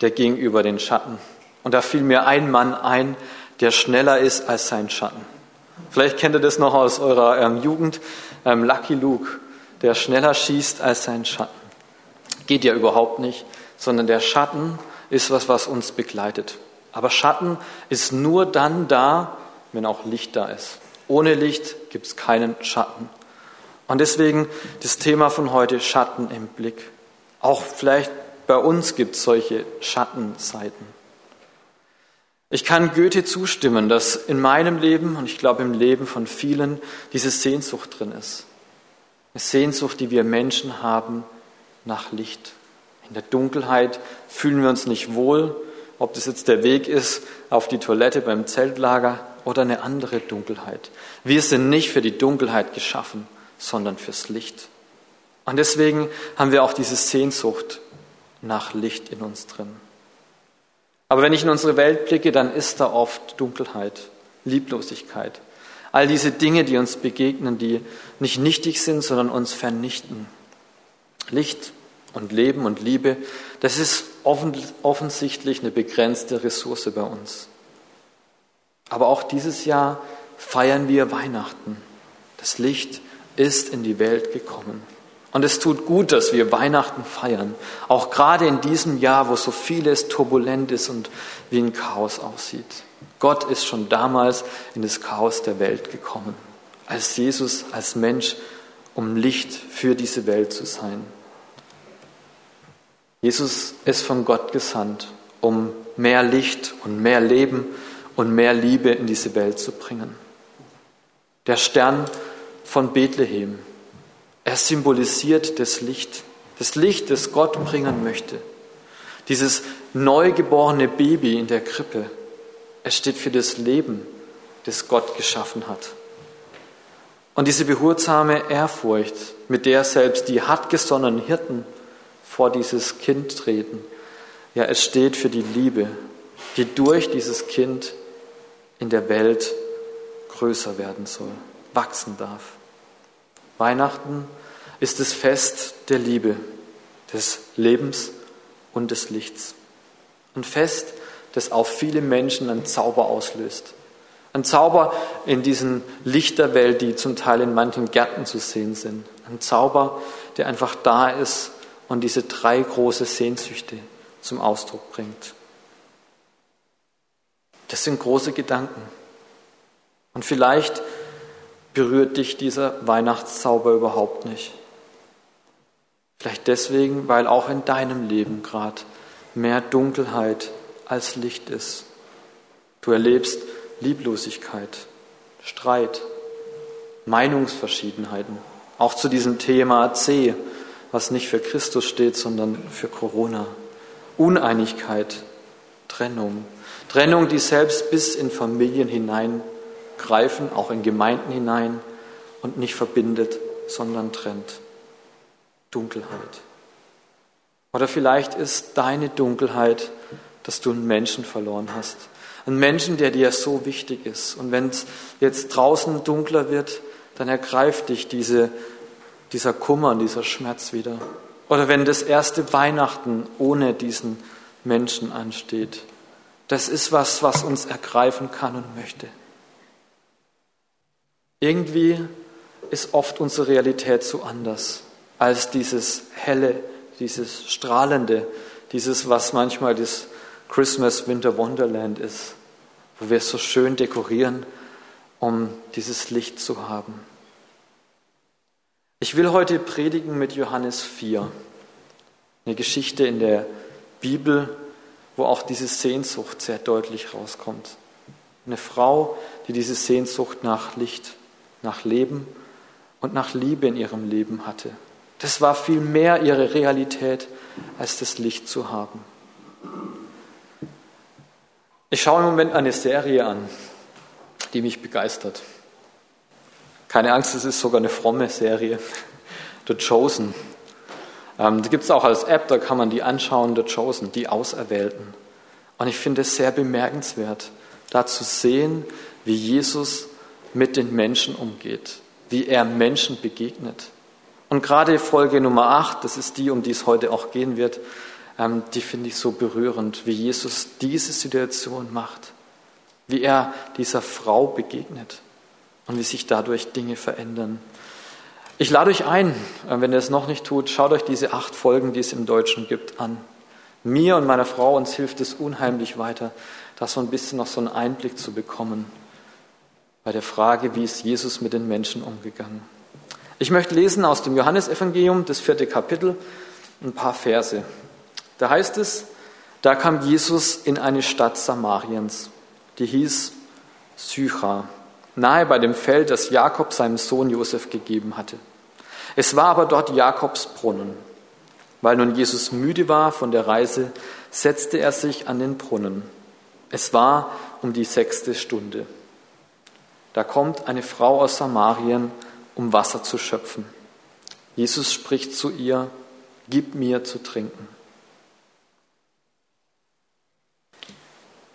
der ging über den Schatten. Und da fiel mir ein Mann ein, der schneller ist als sein Schatten. Vielleicht kennt ihr das noch aus eurer ähm, Jugend. Ähm, Lucky Luke, der schneller schießt als sein Schatten. Geht ja überhaupt nicht, sondern der Schatten ist was, was uns begleitet. Aber Schatten ist nur dann da, wenn auch Licht da ist. Ohne Licht gibt es keinen Schatten. Und deswegen das Thema von heute, Schatten im Blick. Auch vielleicht bei uns gibt es solche Schattenseiten. Ich kann Goethe zustimmen, dass in meinem Leben und ich glaube im Leben von vielen diese Sehnsucht drin ist. Eine Sehnsucht, die wir Menschen haben nach Licht. In der Dunkelheit fühlen wir uns nicht wohl, ob das jetzt der Weg ist auf die Toilette beim Zeltlager oder eine andere Dunkelheit. Wir sind nicht für die Dunkelheit geschaffen, sondern fürs Licht. Und deswegen haben wir auch diese Sehnsucht nach Licht in uns drin. Aber wenn ich in unsere Welt blicke, dann ist da oft Dunkelheit, Lieblosigkeit. All diese Dinge, die uns begegnen, die nicht nichtig sind, sondern uns vernichten. Licht und Leben und Liebe, das ist offensichtlich eine begrenzte Ressource bei uns. Aber auch dieses Jahr feiern wir Weihnachten. Das Licht ist in die Welt gekommen. Und es tut gut, dass wir Weihnachten feiern, auch gerade in diesem Jahr, wo so vieles turbulent ist und wie ein Chaos aussieht. Gott ist schon damals in das Chaos der Welt gekommen, als Jesus, als Mensch, um Licht für diese Welt zu sein. Jesus ist von Gott gesandt, um mehr Licht und mehr Leben und mehr Liebe in diese Welt zu bringen. Der Stern von Bethlehem, er symbolisiert das Licht, das Licht, das Gott bringen möchte. Dieses neugeborene Baby in der Krippe, es steht für das Leben, das Gott geschaffen hat. Und diese behutsame Ehrfurcht, mit der selbst die hartgesonnenen Hirten vor dieses Kind treten, ja, es steht für die Liebe, die durch dieses Kind in der Welt größer werden soll, wachsen darf. Weihnachten ist das Fest der Liebe, des Lebens und des Lichts. Ein Fest, das auf viele Menschen einen Zauber auslöst. Ein Zauber in diesen Lichterwelt, die zum Teil in manchen Gärten zu sehen sind. Ein Zauber, der einfach da ist und diese drei große Sehnsüchte zum Ausdruck bringt. Das sind große Gedanken. Und vielleicht berührt dich dieser Weihnachtszauber überhaupt nicht. Vielleicht deswegen, weil auch in deinem Leben gerade mehr Dunkelheit als Licht ist. Du erlebst Lieblosigkeit, Streit, Meinungsverschiedenheiten, auch zu diesem Thema C, was nicht für Christus steht, sondern für Corona. Uneinigkeit, Trennung. Trennung, die selbst bis in Familien hineingreifen, auch in Gemeinden hinein und nicht verbindet, sondern trennt. Dunkelheit. Oder vielleicht ist deine Dunkelheit, dass du einen Menschen verloren hast. Einen Menschen, der dir so wichtig ist. Und wenn es jetzt draußen dunkler wird, dann ergreift dich diese, dieser Kummer und dieser Schmerz wieder. Oder wenn das erste Weihnachten ohne diesen Menschen ansteht. Das ist was, was uns ergreifen kann und möchte. Irgendwie ist oft unsere Realität so anders als dieses helle, dieses strahlende, dieses, was manchmal das Christmas Winter Wonderland ist, wo wir es so schön dekorieren, um dieses Licht zu haben. Ich will heute predigen mit Johannes 4, eine Geschichte in der Bibel, wo auch diese Sehnsucht sehr deutlich rauskommt. Eine Frau, die diese Sehnsucht nach Licht, nach Leben und nach Liebe in ihrem Leben hatte. Das war viel mehr ihre Realität, als das Licht zu haben. Ich schaue im Moment eine Serie an, die mich begeistert. Keine Angst, es ist sogar eine fromme Serie. The Chosen. Ähm, die gibt es auch als App, da kann man die anschauen, The Chosen, die Auserwählten. Und ich finde es sehr bemerkenswert, da zu sehen, wie Jesus mit den Menschen umgeht, wie er Menschen begegnet. Und gerade Folge Nummer 8, das ist die, um die es heute auch gehen wird, ähm, die finde ich so berührend, wie Jesus diese Situation macht, wie er dieser Frau begegnet und wie sich dadurch Dinge verändern. Ich lade euch ein, äh, wenn ihr es noch nicht tut, schaut euch diese acht Folgen, die es im Deutschen gibt, an. Mir und meiner Frau, uns hilft es unheimlich weiter, da so ein bisschen noch so einen Einblick zu bekommen bei der Frage, wie ist Jesus mit den Menschen umgegangen. Ich möchte lesen aus dem Johannesevangelium, das vierte Kapitel, ein paar Verse. Da heißt es, da kam Jesus in eine Stadt Samariens, die hieß Sychar, nahe bei dem Feld, das Jakob seinem Sohn Josef gegeben hatte. Es war aber dort Jakobs Brunnen. Weil nun Jesus müde war von der Reise, setzte er sich an den Brunnen. Es war um die sechste Stunde. Da kommt eine Frau aus Samarien, um Wasser zu schöpfen. Jesus spricht zu ihr, Gib mir zu trinken.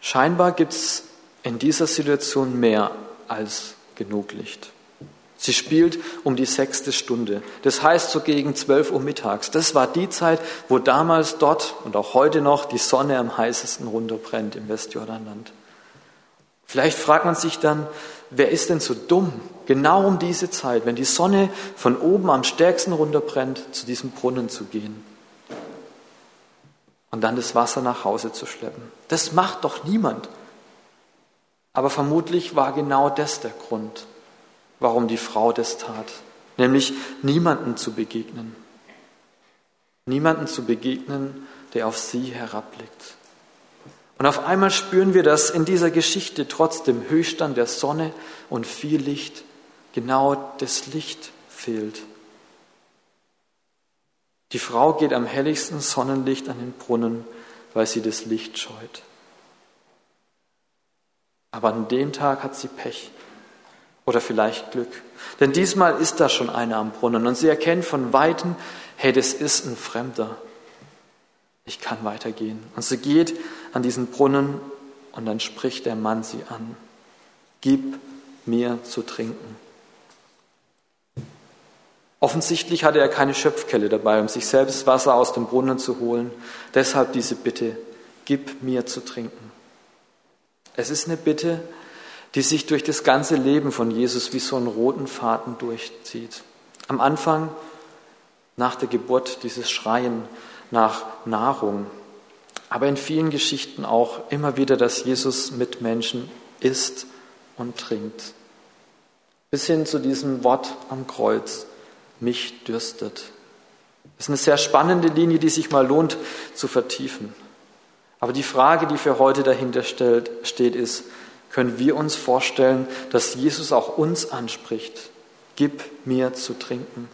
Scheinbar gibt es in dieser Situation mehr als genug Licht. Sie spielt um die sechste Stunde. Das heißt so gegen zwölf Uhr mittags. Das war die Zeit, wo damals dort und auch heute noch die Sonne am heißesten runterbrennt im Westjordanland. Vielleicht fragt man sich dann, wer ist denn so dumm, genau um diese Zeit, wenn die Sonne von oben am stärksten runterbrennt, zu diesem Brunnen zu gehen und dann das Wasser nach Hause zu schleppen? Das macht doch niemand. Aber vermutlich war genau das der Grund, warum die Frau das tat, nämlich niemanden zu begegnen. Niemanden zu begegnen, der auf sie herabblickt. Und auf einmal spüren wir, dass in dieser Geschichte trotz dem Höchststand der Sonne und viel Licht genau das Licht fehlt. Die Frau geht am helligsten Sonnenlicht an den Brunnen, weil sie das Licht scheut. Aber an dem Tag hat sie Pech oder vielleicht Glück. Denn diesmal ist da schon einer am Brunnen und sie erkennt von weitem, hey, das ist ein Fremder. Ich kann weitergehen. Und sie geht an diesen Brunnen und dann spricht der Mann sie an. Gib mir zu trinken. Offensichtlich hatte er keine Schöpfkelle dabei, um sich selbst Wasser aus dem Brunnen zu holen. Deshalb diese Bitte, gib mir zu trinken. Es ist eine Bitte, die sich durch das ganze Leben von Jesus wie so einen roten Faden durchzieht. Am Anfang, nach der Geburt, dieses Schreien nach Nahrung, aber in vielen Geschichten auch immer wieder, dass Jesus mit Menschen isst und trinkt. Bis hin zu diesem Wort am Kreuz, mich dürstet. Das ist eine sehr spannende Linie, die sich mal lohnt zu vertiefen. Aber die Frage, die für heute dahinter steht, ist, können wir uns vorstellen, dass Jesus auch uns anspricht, gib mir zu trinken?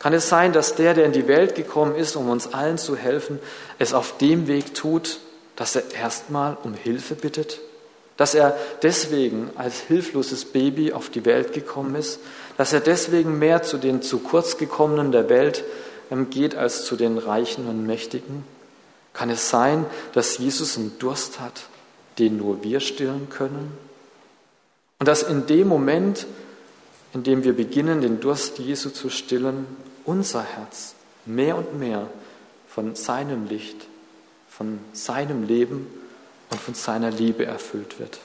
Kann es sein, dass der, der in die Welt gekommen ist, um uns allen zu helfen, es auf dem Weg tut, dass er erstmal um Hilfe bittet? Dass er deswegen als hilfloses Baby auf die Welt gekommen ist? Dass er deswegen mehr zu den zu kurz gekommenen der Welt ähm, geht als zu den Reichen und Mächtigen? Kann es sein, dass Jesus einen Durst hat, den nur wir stillen können? Und dass in dem Moment, in dem wir beginnen, den Durst Jesu zu stillen, unser Herz mehr und mehr von seinem Licht, von seinem Leben und von seiner Liebe erfüllt wird.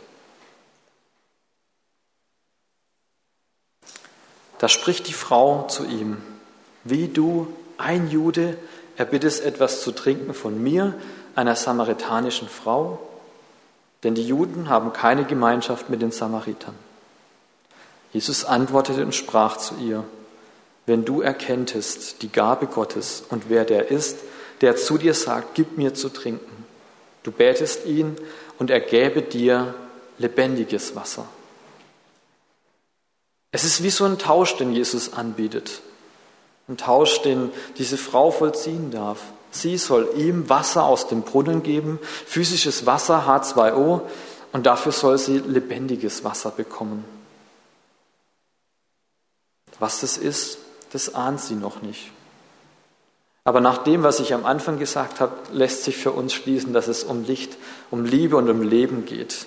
Da spricht die Frau zu ihm, wie du, ein Jude, erbittest etwas zu trinken von mir, einer samaritanischen Frau? Denn die Juden haben keine Gemeinschaft mit den Samaritern. Jesus antwortete und sprach zu ihr, wenn du erkenntest die Gabe Gottes und wer der ist, der zu dir sagt, gib mir zu trinken. Du betest ihn und er gäbe dir lebendiges Wasser. Es ist wie so ein Tausch, den Jesus anbietet. Ein Tausch, den diese Frau vollziehen darf. Sie soll ihm Wasser aus dem Brunnen geben, physisches Wasser, H2O, und dafür soll sie lebendiges Wasser bekommen. Was das ist, das ahnt sie noch nicht. Aber nach dem, was ich am Anfang gesagt habe, lässt sich für uns schließen, dass es um Licht, um Liebe und um Leben geht.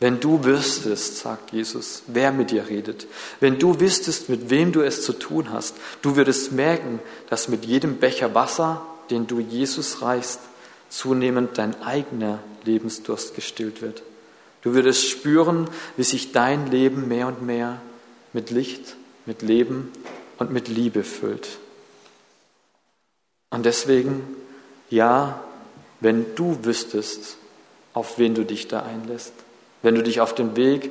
Wenn du wüsstest, sagt Jesus, wer mit dir redet, wenn du wüsstest, mit wem du es zu tun hast, du würdest merken, dass mit jedem Becher Wasser, den du Jesus reichst, zunehmend dein eigener Lebensdurst gestillt wird. Du würdest spüren, wie sich dein Leben mehr und mehr mit Licht, mit Leben und mit Liebe füllt. Und deswegen, ja, wenn du wüsstest, auf wen du dich da einlässt, wenn du dich auf den Weg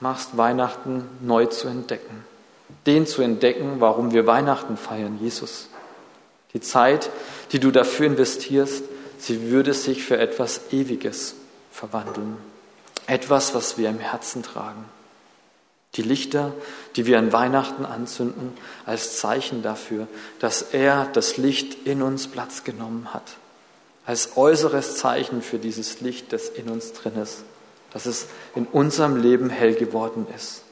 machst, Weihnachten neu zu entdecken, den zu entdecken, warum wir Weihnachten feiern, Jesus. Die Zeit, die du dafür investierst, sie würde sich für etwas Ewiges verwandeln. Etwas, was wir im Herzen tragen. Die Lichter, die wir an Weihnachten anzünden, als Zeichen dafür, dass er das Licht in uns Platz genommen hat. Als äußeres Zeichen für dieses Licht, das in uns drin ist, dass es in unserem Leben hell geworden ist.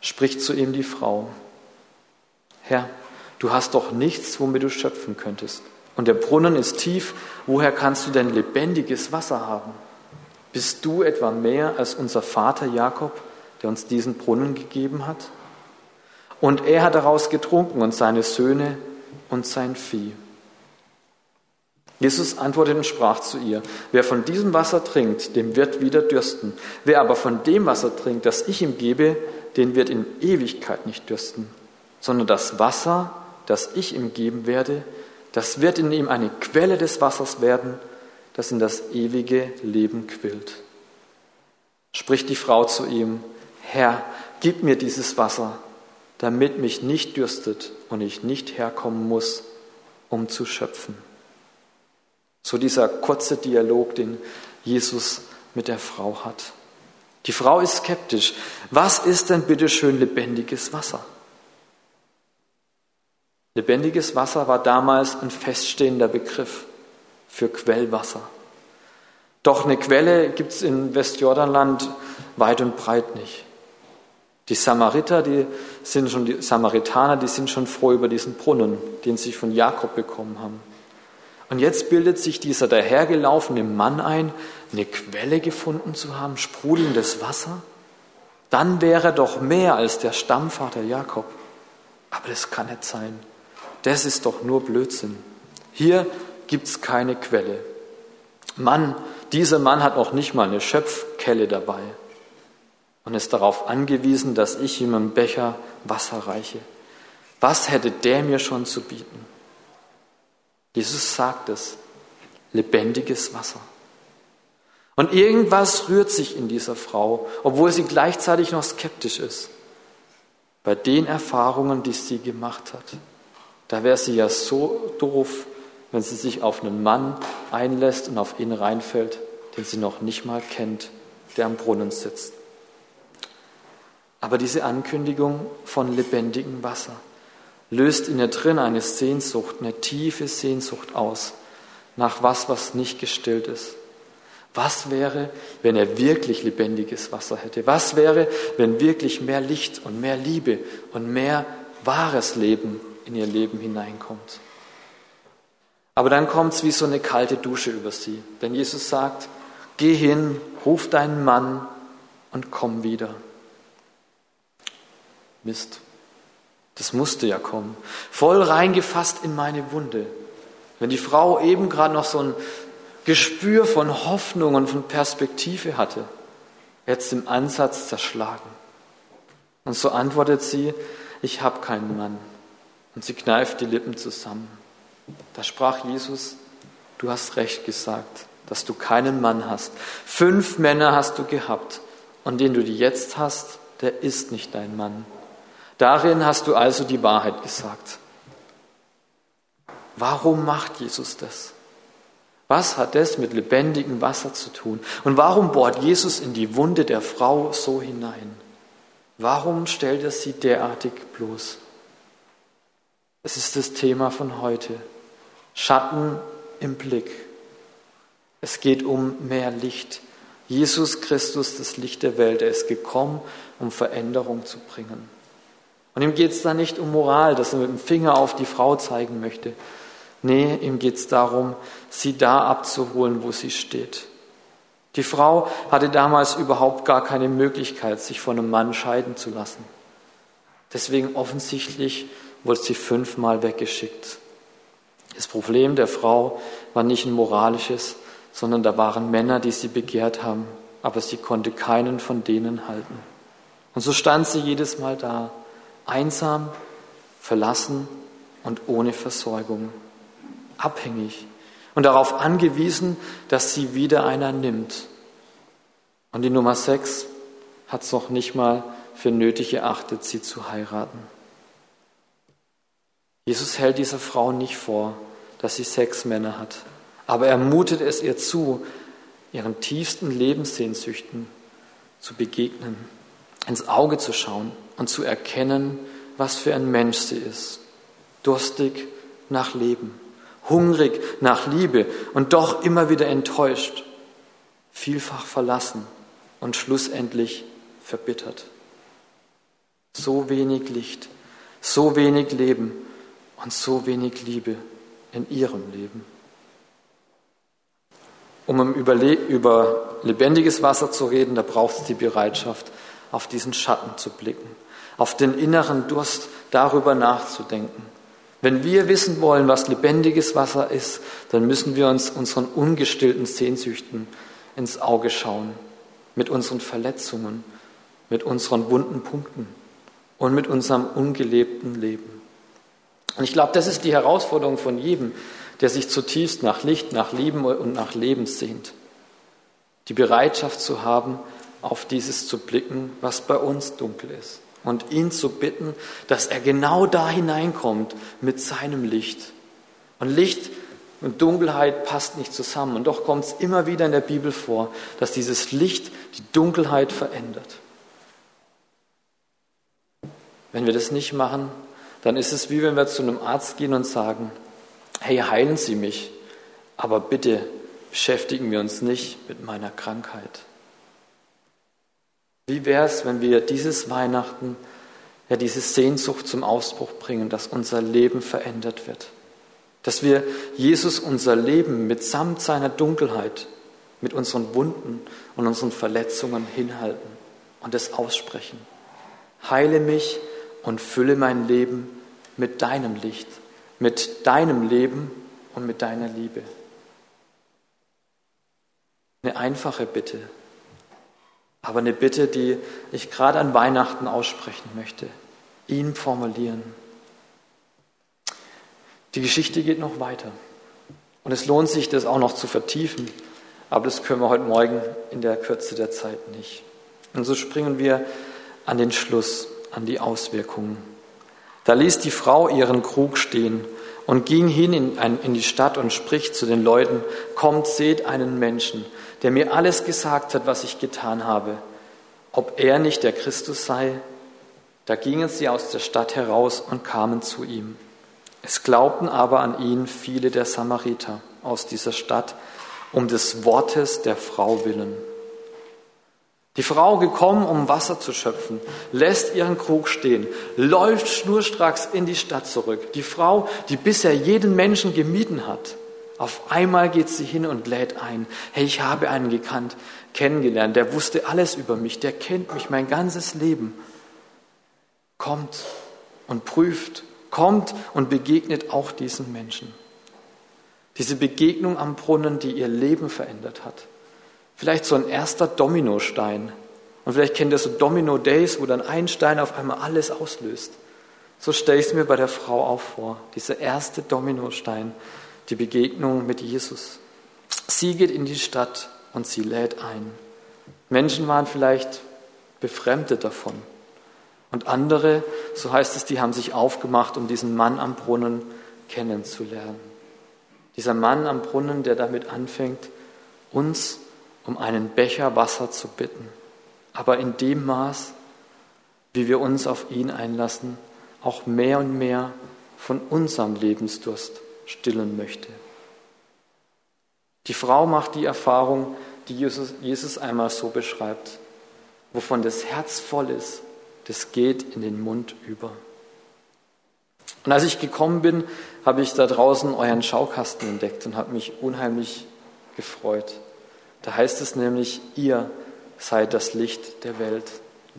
Spricht zu ihm die Frau, Herr, du hast doch nichts, womit du schöpfen könntest. Und der Brunnen ist tief, woher kannst du denn lebendiges Wasser haben? Bist du etwa mehr als unser Vater Jakob, der uns diesen Brunnen gegeben hat? Und er hat daraus getrunken und seine Söhne und sein Vieh. Jesus antwortete und sprach zu ihr, wer von diesem Wasser trinkt, dem wird wieder dürsten. Wer aber von dem Wasser trinkt, das ich ihm gebe, den wird in Ewigkeit nicht dürsten, sondern das Wasser, das ich ihm geben werde, das wird in ihm eine Quelle des Wassers werden, das in das ewige Leben quillt. Spricht die Frau zu ihm, Herr, gib mir dieses Wasser, damit mich nicht dürstet und ich nicht herkommen muss, um zu schöpfen. So dieser kurze Dialog, den Jesus mit der Frau hat. Die Frau ist skeptisch. Was ist denn bitte schön lebendiges Wasser? Lebendiges Wasser war damals ein feststehender Begriff für Quellwasser. Doch eine Quelle gibt es in Westjordanland weit und breit nicht. Die Samariter, die sind schon die Samaritaner, die sind schon froh über diesen Brunnen, den sie von Jakob bekommen haben. Und jetzt bildet sich dieser dahergelaufene Mann ein, eine Quelle gefunden zu haben, sprudelndes Wasser. Dann wäre er doch mehr als der Stammvater Jakob. Aber das kann nicht sein. Das ist doch nur Blödsinn. Hier gibt es keine Quelle. Mann, dieser Mann hat noch nicht mal eine Schöpfkelle dabei und ist darauf angewiesen, dass ich ihm einen Becher Wasser reiche. Was hätte der mir schon zu bieten? Jesus sagt es, lebendiges Wasser. Und irgendwas rührt sich in dieser Frau, obwohl sie gleichzeitig noch skeptisch ist. Bei den Erfahrungen, die sie gemacht hat. Da wäre sie ja so doof, wenn sie sich auf einen Mann einlässt und auf ihn reinfällt, den sie noch nicht mal kennt, der am Brunnen sitzt. Aber diese Ankündigung von lebendigem Wasser, löst in ihr drin eine Sehnsucht, eine tiefe Sehnsucht aus nach was, was nicht gestillt ist. Was wäre, wenn er wirklich lebendiges Wasser hätte? Was wäre, wenn wirklich mehr Licht und mehr Liebe und mehr wahres Leben in ihr Leben hineinkommt? Aber dann kommt es wie so eine kalte Dusche über sie. Denn Jesus sagt, geh hin, ruf deinen Mann und komm wieder. Mist. Das musste ja kommen. Voll reingefasst in meine Wunde. Wenn die Frau eben gerade noch so ein Gespür von Hoffnung und von Perspektive hatte, jetzt im Ansatz zerschlagen. Und so antwortet sie, ich habe keinen Mann. Und sie kneift die Lippen zusammen. Da sprach Jesus, du hast recht gesagt, dass du keinen Mann hast. Fünf Männer hast du gehabt und den du jetzt hast, der ist nicht dein Mann. Darin hast du also die Wahrheit gesagt. Warum macht Jesus das? Was hat das mit lebendigem Wasser zu tun? Und warum bohrt Jesus in die Wunde der Frau so hinein? Warum stellt er sie derartig bloß? Es ist das Thema von heute. Schatten im Blick. Es geht um mehr Licht. Jesus Christus, das Licht der Welt, er ist gekommen, um Veränderung zu bringen. Und ihm geht es da nicht um Moral, dass er mit dem Finger auf die Frau zeigen möchte. Nee, ihm geht es darum, sie da abzuholen, wo sie steht. Die Frau hatte damals überhaupt gar keine Möglichkeit, sich von einem Mann scheiden zu lassen. Deswegen offensichtlich wurde sie fünfmal weggeschickt. Das Problem der Frau war nicht ein moralisches, sondern da waren Männer, die sie begehrt haben, aber sie konnte keinen von denen halten. Und so stand sie jedes Mal da, einsam, verlassen und ohne Versorgung, abhängig und darauf angewiesen, dass sie wieder einer nimmt. Und die Nummer sechs hat es noch nicht mal für nötig erachtet, sie zu heiraten. Jesus hält dieser Frau nicht vor, dass sie sechs Männer hat, aber er mutet es ihr zu, ihren tiefsten Lebenssehnsüchten zu begegnen, ins Auge zu schauen und zu erkennen, was für ein Mensch sie ist. Durstig nach Leben, hungrig nach Liebe und doch immer wieder enttäuscht, vielfach verlassen und schlussendlich verbittert. So wenig Licht, so wenig Leben und so wenig Liebe in ihrem Leben. Um über lebendiges Wasser zu reden, da braucht es die Bereitschaft, auf diesen Schatten zu blicken, auf den inneren Durst darüber nachzudenken. Wenn wir wissen wollen, was lebendiges Wasser ist, dann müssen wir uns unseren ungestillten Sehnsüchten ins Auge schauen, mit unseren Verletzungen, mit unseren wunden Punkten und mit unserem ungelebten Leben. Und ich glaube, das ist die Herausforderung von jedem, der sich zutiefst nach Licht, nach Leben und nach Leben sehnt. Die Bereitschaft zu haben, auf dieses zu blicken, was bei uns dunkel ist. Und ihn zu bitten, dass er genau da hineinkommt mit seinem Licht. Und Licht und Dunkelheit passt nicht zusammen. Und doch kommt es immer wieder in der Bibel vor, dass dieses Licht die Dunkelheit verändert. Wenn wir das nicht machen, dann ist es wie wenn wir zu einem Arzt gehen und sagen, hey, heilen Sie mich, aber bitte beschäftigen wir uns nicht mit meiner Krankheit. Wie wäre es, wenn wir dieses Weihnachten ja diese Sehnsucht zum Ausbruch bringen, dass unser Leben verändert wird? Dass wir Jesus unser Leben mitsamt seiner Dunkelheit, mit unseren Wunden und unseren Verletzungen hinhalten und es aussprechen. Heile mich und fülle mein Leben mit deinem Licht, mit deinem Leben und mit deiner Liebe. Eine einfache Bitte, aber eine Bitte, die ich gerade an Weihnachten aussprechen möchte, ihn formulieren. Die Geschichte geht noch weiter und es lohnt sich, das auch noch zu vertiefen, aber das können wir heute Morgen in der Kürze der Zeit nicht. Und so springen wir an den Schluss, an die Auswirkungen. Da ließ die Frau ihren Krug stehen und ging hin in, die Stadt und spricht zu den Leuten, kommt, seht einen Menschen, der mir alles gesagt hat, was ich getan habe, ob er nicht der Christus sei. Da gingen sie aus der Stadt heraus und kamen zu ihm. Es glaubten aber an ihn viele der Samariter aus dieser Stadt, um des Wortes der Frau willen. Die Frau gekommen, um Wasser zu schöpfen, lässt ihren Krug stehen, läuft schnurstracks in die Stadt zurück. Die Frau, die bisher jeden Menschen gemieden hat, auf einmal geht sie hin und lädt ein. Hey, ich habe einen gekannt, kennengelernt, der wusste alles über mich, der kennt mich mein ganzes Leben. Kommt und prüft, kommt und begegnet auch diesen Menschen. Diese Begegnung am Brunnen, die ihr Leben verändert hat. Vielleicht so ein erster Dominostein. Und vielleicht kennt ihr so Domino Days, wo dann ein Stein auf einmal alles auslöst. So stelle ich es mir bei der Frau auch vor. Dieser erste Dominostein, die Begegnung mit Jesus. Sie geht in die Stadt und sie lädt ein. Menschen waren vielleicht befremdet davon. Und andere, so heißt es, die haben sich aufgemacht, um diesen Mann am Brunnen kennenzulernen. Dieser Mann am Brunnen, der damit anfängt, uns um einen Becher Wasser zu bitten, aber in dem Maß, wie wir uns auf ihn einlassen, auch mehr und mehr von unserem Lebensdurst stillen möchte. Die Frau macht die Erfahrung, die Jesus, Jesus einmal so beschreibt, wovon das Herz voll ist, das geht in den Mund über. Und als ich gekommen bin, habe ich da draußen euren Schaukasten entdeckt und habe mich unheimlich gefreut. Da heißt es nämlich, ihr seid das Licht der Welt.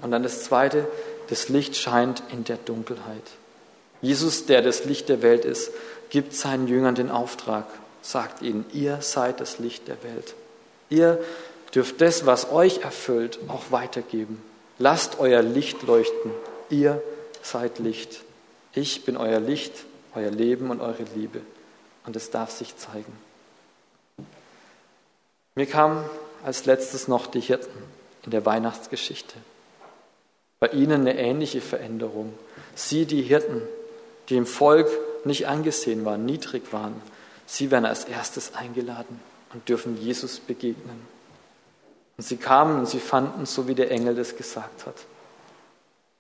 Und dann das Zweite, das Licht scheint in der Dunkelheit. Jesus, der das Licht der Welt ist, gibt seinen Jüngern den Auftrag, sagt ihnen, ihr seid das Licht der Welt. Ihr dürft das, was euch erfüllt, auch weitergeben. Lasst euer Licht leuchten. Ihr seid Licht. Ich bin euer Licht, euer Leben und eure Liebe. Und es darf sich zeigen. Mir kam als letztes noch die Hirten in der Weihnachtsgeschichte. Bei ihnen eine ähnliche Veränderung. Sie, die Hirten, die im Volk nicht angesehen waren, niedrig waren, sie werden als erstes eingeladen und dürfen Jesus begegnen. Und sie kamen und sie fanden, so wie der Engel das gesagt hat.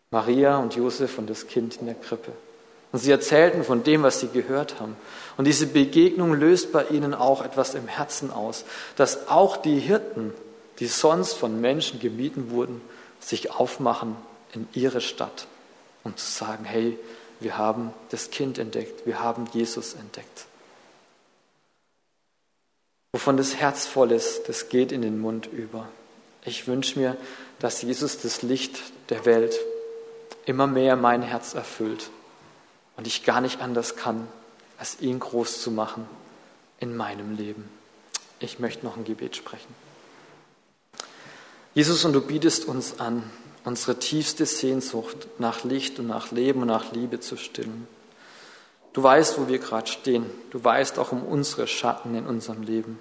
Maria und Josef und das Kind in der Krippe. Und sie erzählten von dem, was sie gehört haben. Und diese Begegnung löst bei ihnen auch etwas im Herzen aus, dass auch die Hirten, die sonst von Menschen gemieden wurden, sich aufmachen in ihre Stadt, um zu sagen, hey, wir haben das Kind entdeckt, wir haben Jesus entdeckt. Wovon das Herz voll ist, das geht in den Mund über. Ich wünsche mir, dass Jesus das Licht der Welt immer mehr mein Herz erfüllt und ich gar nicht anders kann, als ihn groß zu machen in meinem Leben. Ich möchte noch ein Gebet sprechen. Jesus, und du bietest uns an, unsere tiefste Sehnsucht nach Licht und nach Leben und nach Liebe zu stillen. Du weißt, wo wir gerade stehen. Du weißt auch um unsere Schatten in unserem Leben.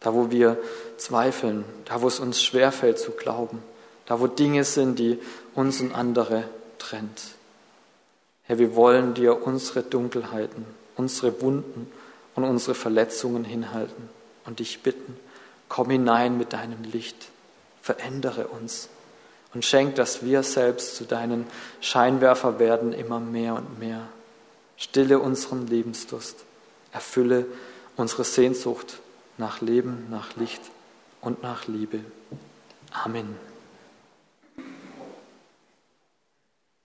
Da, wo wir zweifeln, da, wo es uns schwerfällt zu glauben, da, wo Dinge sind, die uns und andere trennt. Herr, wir wollen dir unsere Dunkelheiten, unsere Wunden und unsere Verletzungen hinhalten und dich bitten, komm hinein mit deinem Licht, verändere uns und schenk, dass wir selbst zu deinen Scheinwerfer werden, immer mehr und mehr. Stille unseren Lebensdurst, erfülle unsere Sehnsucht nach Leben, nach Licht und nach Liebe. Amen.